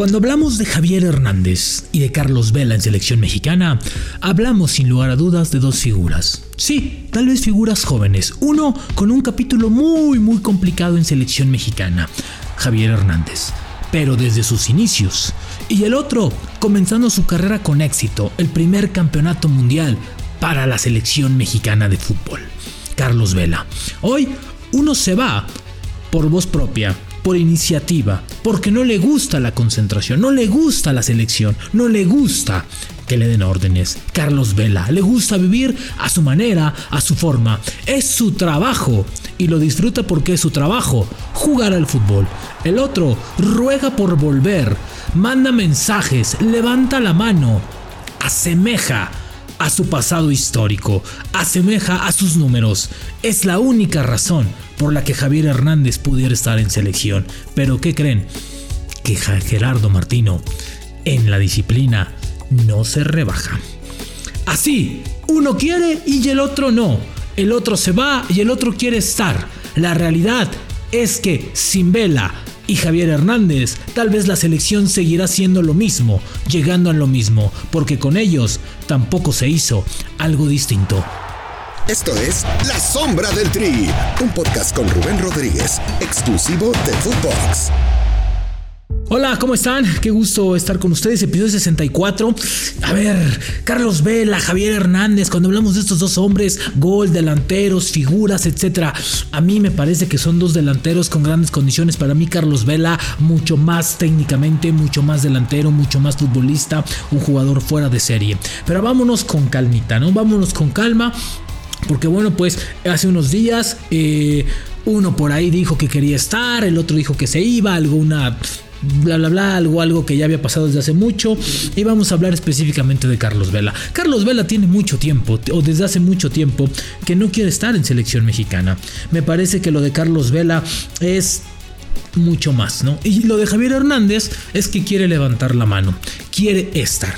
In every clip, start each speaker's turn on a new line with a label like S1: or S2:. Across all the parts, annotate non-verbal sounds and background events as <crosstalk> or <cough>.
S1: Cuando hablamos de Javier Hernández y de Carlos Vela en selección mexicana, hablamos sin lugar a dudas de dos figuras. Sí, tal vez figuras jóvenes. Uno con un capítulo muy muy complicado en selección mexicana, Javier Hernández, pero desde sus inicios. Y el otro comenzando su carrera con éxito, el primer campeonato mundial para la selección mexicana de fútbol, Carlos Vela. Hoy uno se va por voz propia por iniciativa, porque no le gusta la concentración, no le gusta la selección, no le gusta que le den órdenes. Carlos Vela le gusta vivir a su manera, a su forma. Es su trabajo y lo disfruta porque es su trabajo, jugar al fútbol. El otro ruega por volver, manda mensajes, levanta la mano, asemeja a su pasado histórico, asemeja a sus números. Es la única razón por la que Javier Hernández pudiera estar en selección. Pero ¿qué creen? Que Gerardo Martino en la disciplina no se rebaja. Así, uno quiere y el otro no. El otro se va y el otro quiere estar. La realidad es que sin Vela y Javier Hernández, tal vez la selección seguirá siendo lo mismo, llegando a lo mismo, porque con ellos tampoco se hizo algo distinto.
S2: Esto es La Sombra del Tri, un podcast con Rubén Rodríguez, exclusivo de Footbox.
S1: Hola, ¿cómo están? Qué gusto estar con ustedes. Episodio 64. A ver, Carlos Vela, Javier Hernández, cuando hablamos de estos dos hombres, gol, delanteros, figuras, etcétera. A mí me parece que son dos delanteros con grandes condiciones. Para mí, Carlos Vela, mucho más técnicamente, mucho más delantero, mucho más futbolista, un jugador fuera de serie. Pero vámonos con calmita, ¿no? Vámonos con calma. Porque bueno, pues hace unos días eh, uno por ahí dijo que quería estar, el otro dijo que se iba, algo una bla bla bla, algo, algo que ya había pasado desde hace mucho. Y vamos a hablar específicamente de Carlos Vela. Carlos Vela tiene mucho tiempo, o desde hace mucho tiempo, que no quiere estar en selección mexicana. Me parece que lo de Carlos Vela es mucho más, ¿no? Y lo de Javier Hernández es que quiere levantar la mano, quiere estar.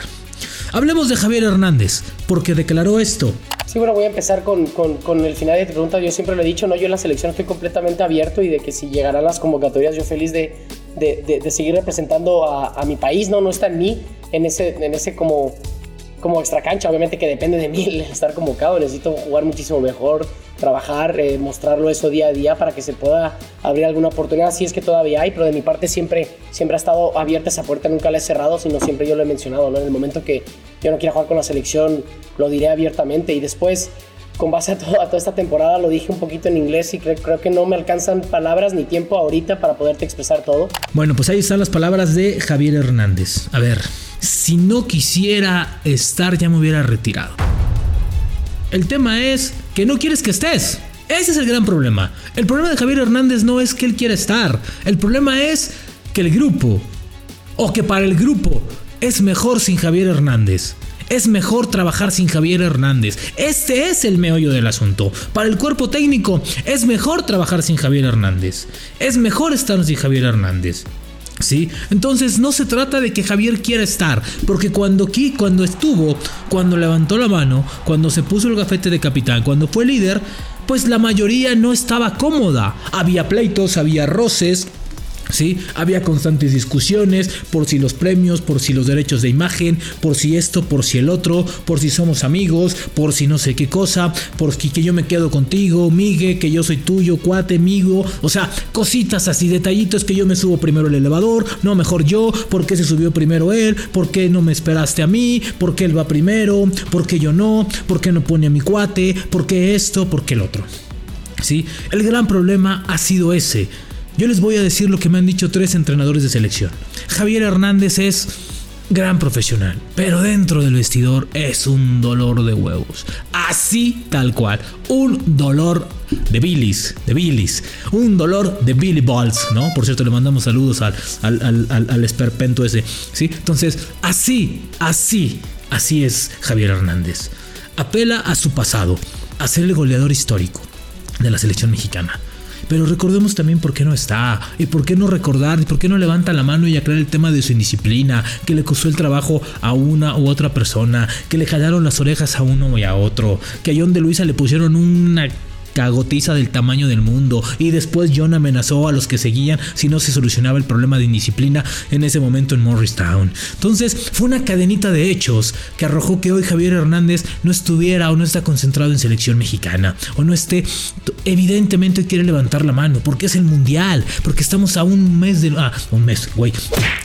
S1: Hablemos de Javier Hernández, porque declaró esto.
S3: Sí, bueno, voy a empezar con, con, el final de tu pregunta. Yo siempre lo he dicho, ¿no? Yo en la selección estoy completamente abierto y de que si llegarán las convocatorias, yo feliz de, de, de, seguir representando a, a, mi país, ¿no? No está en mí, en ese, en ese como, como extra cancha, obviamente que depende de mí <laughs> estar convocado, necesito jugar muchísimo mejor, trabajar, eh, mostrarlo eso día a día para que se pueda abrir alguna oportunidad, si es que todavía hay, pero de mi parte siempre, siempre ha estado abierta esa puerta, nunca la he cerrado, sino siempre yo lo he mencionado, ¿no? En el momento que yo no quiera jugar con la selección, lo diré abiertamente y después con base a, toda esta temporada, lo dije un poquito en inglés y creo, creo, que no me alcanzan palabras ni tiempo ahorita para poderte expresar todo.
S1: Bueno, pues ahí están las palabras de Javier Hernández. A ver, si no quisiera estar ya me hubiera retirado. El tema es que no quieres que estés. Ese es el gran problema. El problema de Javier Hernández no es que él quiera estar. El problema es que el grupo, o que para el grupo, es mejor sin Javier Hernández. Es mejor trabajar sin Javier Hernández. Este es el meollo del asunto. Para el cuerpo técnico es mejor trabajar sin Javier Hernández. Es mejor estar sin Javier Hernández. ¿Sí? Entonces no se trata de que Javier quiera estar, porque cuando, cuando estuvo, cuando levantó la mano, cuando se puso el gafete de capitán, cuando fue líder, pues la mayoría no estaba cómoda. Había pleitos, había roces, ¿sí? Había constantes discusiones por si los premios, por si los derechos de imagen, por si esto, por si el otro, por si somos amigos, por si no sé qué cosa, por si que yo me quedo contigo, Migue, que yo soy tuyo, cuate, amigo, o sea, cositas así, detallitos que yo me subo primero el elevador, no mejor yo, por qué se subió primero él, por qué no me esperaste a mí, por qué él va primero, por qué yo no, por qué no pone a mi cuate, por qué esto, por qué el otro. ¿Sí? El gran problema ha sido ese yo les voy a decir lo que me han dicho tres entrenadores de selección. Javier Hernández es gran profesional, pero dentro del vestidor es un dolor de huevos. Así tal cual, un dolor de bilis, de bilis, un dolor de Billy Balls, ¿no? Por cierto, le mandamos saludos al, al, al, al esperpento ese, ¿sí? Entonces, así, así, así es Javier Hernández. Apela a su pasado, a ser el goleador histórico de la selección mexicana pero recordemos también por qué no está, y por qué no recordar, y por qué no levanta la mano y aclara el tema de su indisciplina, que le costó el trabajo a una u otra persona, que le jalaron las orejas a uno y a otro, que a John de Luisa le pusieron una cagotiza del tamaño del mundo y después John amenazó a los que seguían si no se solucionaba el problema de indisciplina en ese momento en Morristown. Entonces fue una cadenita de hechos que arrojó que hoy Javier Hernández no estuviera o no está concentrado en selección mexicana o no esté evidentemente quiere levantar la mano porque es el mundial, porque estamos a un mes de ah, un mes, güey,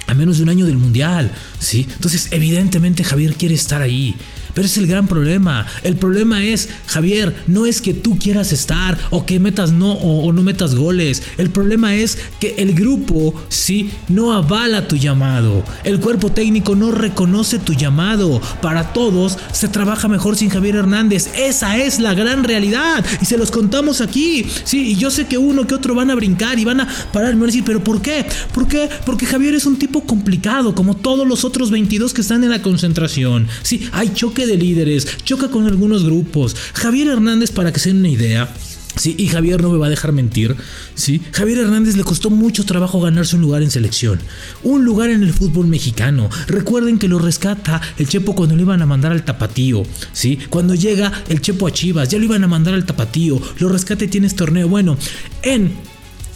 S1: a menos de un año del mundial, ¿sí? Entonces, evidentemente Javier quiere estar ahí. Pero es el gran problema. El problema es, Javier, no es que tú quieras estar o que metas no o, no metas goles. El problema es que el grupo, sí, no avala tu llamado. El cuerpo técnico no reconoce tu llamado. Para todos se trabaja mejor sin Javier Hernández. Esa es la gran realidad. Y se los contamos aquí. Sí, y yo sé que uno que otro van a brincar y van a parar y van a decir, pero ¿por qué? ¿Por qué? Porque Javier es un tipo complicado, como todos los otros 22 que están en la concentración. Sí, hay choque de líderes, choca con algunos grupos. Javier Hernández, para que se den una idea, Sí, y Javier no me va a dejar mentir. Sí, Javier Hernández le costó mucho trabajo ganarse un lugar en selección, un lugar en el fútbol mexicano. Recuerden que lo rescata el Chepo cuando lo iban a mandar al Tapatío. Sí, cuando llega el Chepo a Chivas, ya lo iban a mandar al Tapatío. Lo rescata y tienes torneo. Bueno, en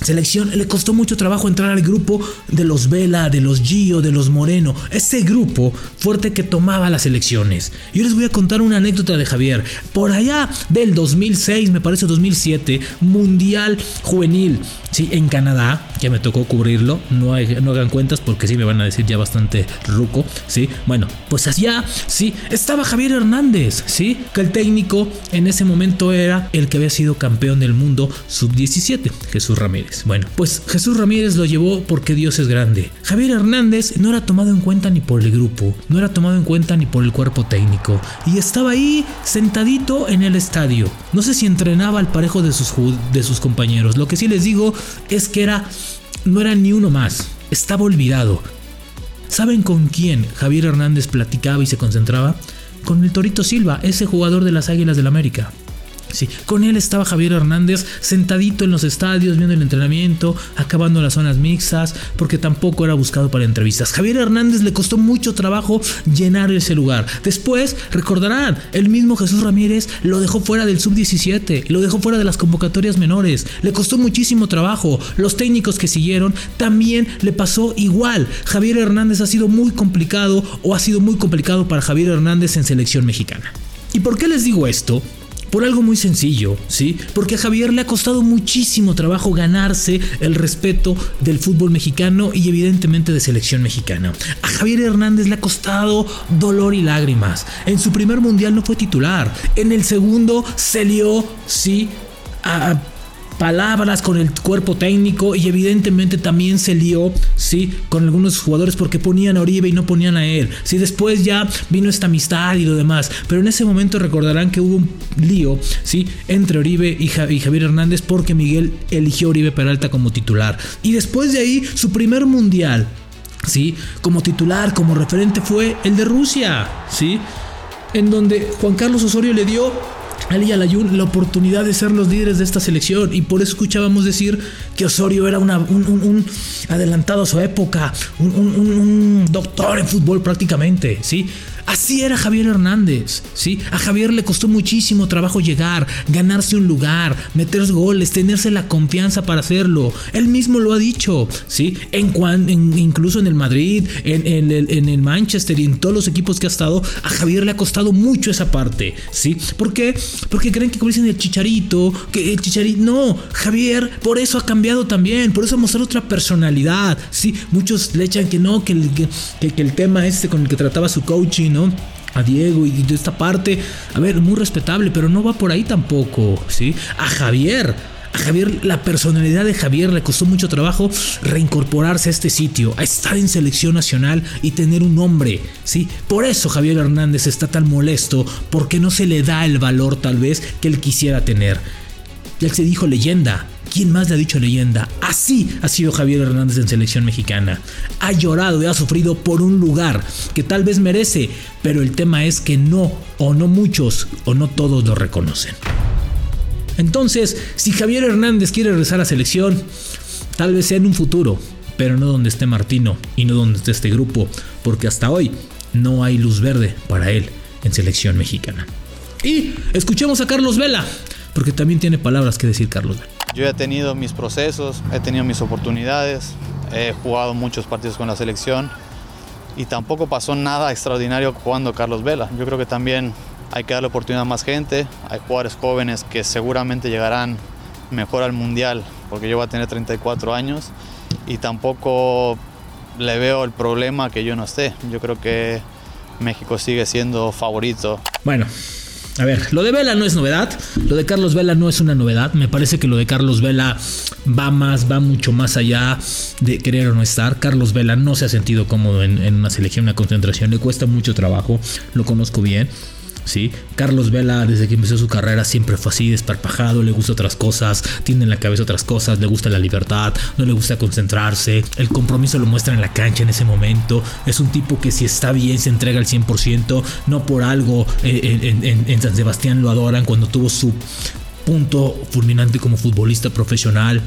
S1: selección le costó mucho trabajo entrar al grupo de los Vela, de los Gio, de los Moreno, ese grupo fuerte que tomaba las elecciones. Yo les voy a contar una anécdota de Javier. Por allá del 2006, me parece 2007, Mundial Juvenil, sí, en Canadá, que me tocó cubrirlo, no, no hagan cuentas porque sí me van a decir ya bastante ruco, sí. Bueno, pues allá, sí, estaba Javier Hernández, sí, que el técnico en ese momento era el que había sido campeón del mundo sub-17, Jesús Ramírez. Bueno, pues Jesús Ramírez lo llevó porque Dios es grande. Javier Hernández no era tomado en cuenta ni por el grupo, no era tomado en cuenta ni por el cuerpo técnico. Y estaba ahí sentadito en el estadio. No sé si entrenaba al parejo de sus, de sus compañeros. Lo que sí les digo es que era, no era ni uno más. Estaba olvidado. ¿Saben con quién Javier Hernández platicaba y se concentraba? Con el Torito Silva, ese jugador de las Águilas del América. Sí, con él estaba Javier Hernández sentadito en los estadios viendo el entrenamiento, acabando las zonas mixtas, porque tampoco era buscado para entrevistas. Javier Hernández le costó mucho trabajo llenar ese lugar. Después, recordarán, el mismo Jesús Ramírez lo dejó fuera del sub-17, lo dejó fuera de las convocatorias menores. Le costó muchísimo trabajo. Los técnicos que siguieron también le pasó igual. Javier Hernández ha sido muy complicado o ha sido muy complicado para Javier Hernández en selección mexicana. ¿Y por qué les digo esto? Por algo muy sencillo, ¿sí? Porque a Javier le ha costado muchísimo trabajo ganarse el respeto del fútbol mexicano y evidentemente de selección mexicana. A Javier Hernández le ha costado dolor y lágrimas. En su primer mundial no fue titular. En el segundo se lió, sí, a palabras con el cuerpo técnico y evidentemente también se lió, sí, con algunos jugadores porque ponían a Oribe y no ponían a él. Sí, después ya vino esta amistad y lo demás, pero en ese momento recordarán que hubo un lío, sí, entre Oribe y, Javier Hernández porque Miguel eligió a Oribe Peralta como titular. Y después de ahí, su primer mundial, sí, como titular, como referente fue el de Rusia, sí, en donde Juan Carlos Osorio le dio Ali y Alayun la oportunidad de ser los líderes de esta selección y por eso escuchábamos decir que Osorio era un, un, adelantado a su época, un, doctor en fútbol prácticamente, ¿sí? Así era Javier Hernández, ¿sí? A Javier le costó muchísimo trabajo llegar, ganarse un lugar, meter goles, tenerse la confianza para hacerlo. Él mismo lo ha dicho, ¿sí? En, incluso en el Madrid, en, el, Manchester y en todos los equipos que ha estado, a Javier le ha costado mucho esa parte, ¿sí? ¿Por qué? Porque creen que como dicen el chicharito, que el chicharito, no, Javier por eso ha cambiado también, por eso ha mostrado otra personalidad, ¿sí? Muchos le echan que no, que el, que el tema este con el que trataba su coaching, a Diego y de esta parte, a ver, muy respetable, pero no va por ahí tampoco, ¿sí? A Javier, a Javier, la personalidad de Javier le costó mucho trabajo reincorporarse a este sitio, a estar en selección nacional y tener un nombre, ¿sí? Por eso Javier Hernández está tan molesto, porque no se le da el valor tal vez que él quisiera tener. Ya se dijo leyenda, ¿Quién más le ha dicho leyenda? Así ha sido Javier Hernández en selección mexicana. Ha llorado y ha sufrido por un lugar que tal vez merece, pero el tema es que no, o no muchos, o no todos lo reconocen. Entonces, si Javier Hernández quiere regresar a selección, tal vez sea en un futuro, pero no donde esté Martino y no donde esté este grupo, porque hasta hoy no hay luz verde para él en selección mexicana. Y escuchemos a Carlos Vela porque también tiene palabras que decir Carlos Vela.
S4: Yo he tenido mis procesos, he tenido mis oportunidades, he jugado muchos partidos con la selección y tampoco pasó nada extraordinario jugando Carlos Vela. Yo creo que también hay que darle oportunidad a más gente, hay jugadores jóvenes que seguramente llegarán mejor al Mundial, porque yo voy a tener 34 años y tampoco le veo el problema que yo no esté. Yo creo que México sigue siendo favorito.
S1: Bueno, a ver, lo de Vela no es novedad, lo de Carlos Vela no es una novedad, me parece que lo de Carlos Vela va más, va mucho más allá de querer o no estar. Carlos Vela no se ha sentido cómodo en, una selección, una concentración, le cuesta mucho trabajo, lo conozco bien. ¿Sí? Carlos Vela, desde que empezó su carrera, siempre fue así, desparpajado, le gusta otras cosas, tiene en la cabeza otras cosas, le gusta la libertad, no le gusta concentrarse, el compromiso lo muestra en la cancha en ese momento, es un tipo que si está bien se entrega al 100%, no por algo eh, en, en San Sebastián lo adoran cuando tuvo su punto fulminante como futbolista profesional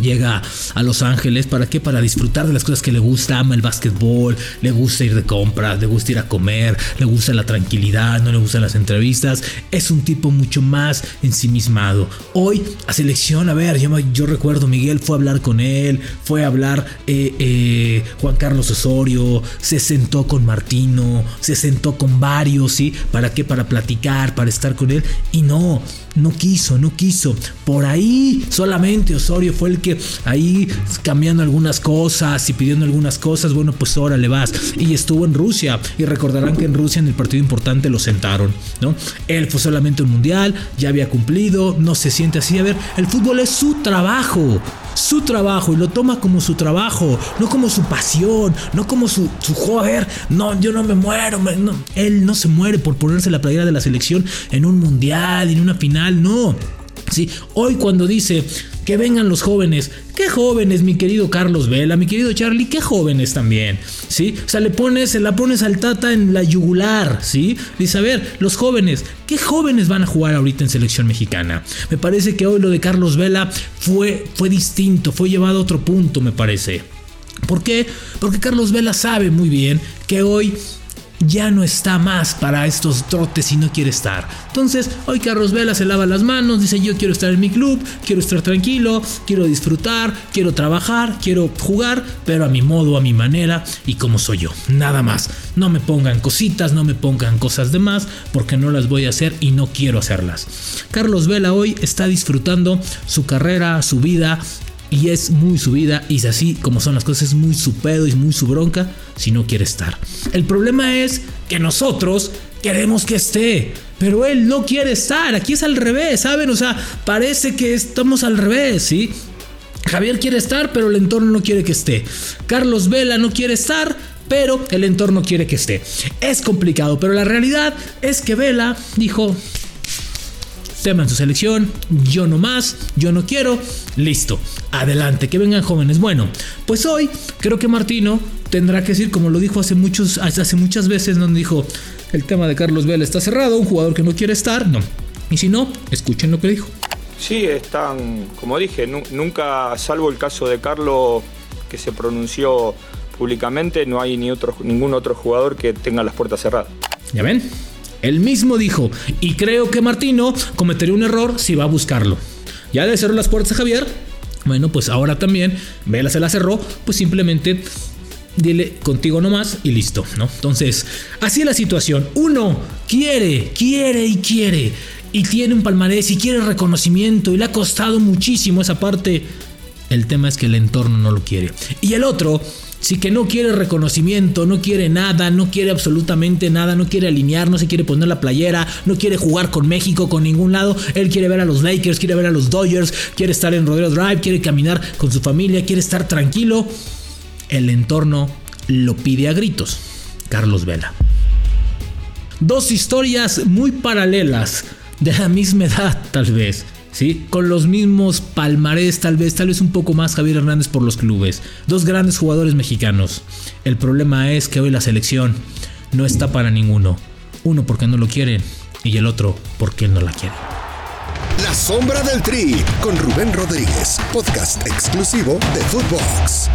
S1: llega a Los Ángeles, ¿para qué? Para disfrutar de las cosas que le gusta, ama el básquetbol, le gusta ir de compras, le gusta ir a comer, le gusta la tranquilidad, no le gustan las entrevistas, es un tipo mucho más ensimismado. Hoy a selección, a ver, yo, yo recuerdo, Miguel fue a hablar con él, fue a hablar eh, eh, Juan Carlos Osorio, se sentó con Martino, se sentó con varios, ¿sí? ¿Para qué? Para platicar, para estar con él, y no, no quiso, no quiso. Por ahí solamente Osorio fue el que ahí cambiando algunas cosas y pidiendo algunas cosas, bueno, pues ahora le vas. Y estuvo en Rusia. Y recordarán que en Rusia en el partido importante lo sentaron, ¿no? Él fue solamente un mundial, ya había cumplido, no se siente así. A ver, el fútbol es su trabajo su trabajo y lo toma como su trabajo, no como su pasión, no como su, su joder, no, yo no me muero, él no se muere por ponerse la playera de la selección en un mundial, en una final, no. Sí, hoy cuando dice que vengan los jóvenes, qué jóvenes, mi querido Carlos Vela, mi querido Charlie, qué jóvenes también, ¿sí? O sea, le pones, se la pones al Tata en la yugular, ¿sí? Dice, a ver, los jóvenes, ¿qué jóvenes van a jugar ahorita en selección mexicana? Me parece que hoy lo de Carlos Vela fue, fue distinto, fue llevado a otro punto, me parece. ¿Por qué? Porque Carlos Vela sabe muy bien que hoy ya no está más para estos trotes y no quiere estar. Entonces, hoy Carlos Vela se lava las manos, dice yo quiero estar en mi club, quiero estar tranquilo, quiero disfrutar, quiero trabajar, quiero jugar, pero a mi modo, a mi manera y como soy yo. Nada más. No me pongan cositas, no me pongan cosas de más, porque no las voy a hacer y no quiero hacerlas. Carlos Vela hoy está disfrutando su carrera, su vida, y es muy su vida y es así como son las cosas, es muy su pedo y muy su bronca si no quiere estar. El problema es que nosotros queremos que esté, pero él no quiere estar. Aquí es al revés, ¿saben? O sea, parece que estamos al revés, ¿sí? Javier quiere estar, pero el entorno no quiere que esté. Carlos Vela no quiere estar, pero el entorno quiere que esté. Es complicado, pero la realidad es que Vela dijo, tema en su selección, yo no más, yo no quiero, listo, adelante, que vengan jóvenes. Bueno, pues hoy creo que Martino tendrá que decir, como lo dijo hace, muchos, hace muchas veces, donde dijo, el tema de Carlos Vela está cerrado, un jugador que no quiere estar, no. Y si no, escuchen lo que dijo.
S5: Sí, están, como dije, nunca, salvo el caso de Carlos que se pronunció públicamente, no hay ni otro, ningún otro jugador que tenga las puertas cerradas.
S1: ¿Ya ven? Él mismo dijo, y creo que Martino cometería un error si va a buscarlo. Ya le cerró las puertas a Javier. Bueno, pues ahora también Vela se la cerró, pues simplemente dile contigo nomás y listo, ¿no? Entonces, así es la situación. Uno quiere, quiere y quiere. Y tiene un palmarés y quiere reconocimiento y le ha costado muchísimo esa parte. El tema es que el entorno no lo quiere. Y el otro Sí que no quiere reconocimiento, no quiere nada, no quiere absolutamente nada, no quiere alinear, no se quiere poner la playera, no quiere jugar con México, con ningún lado. Él quiere ver a los Lakers, quiere ver a los Dodgers, quiere estar en Rodeo Drive, quiere caminar con su familia, quiere estar tranquilo. El entorno lo pide a gritos. Carlos Vela. Dos historias muy paralelas, de la misma edad tal vez. ¿Sí? Con los mismos palmarés, tal vez, tal vez un poco más Javier Hernández por los clubes. Dos grandes jugadores mexicanos. El problema es que hoy la selección no está para ninguno. Uno porque no lo quieren y el otro porque no la quiere.
S2: La sombra del tri con Rubén Rodríguez, podcast exclusivo de Footbox.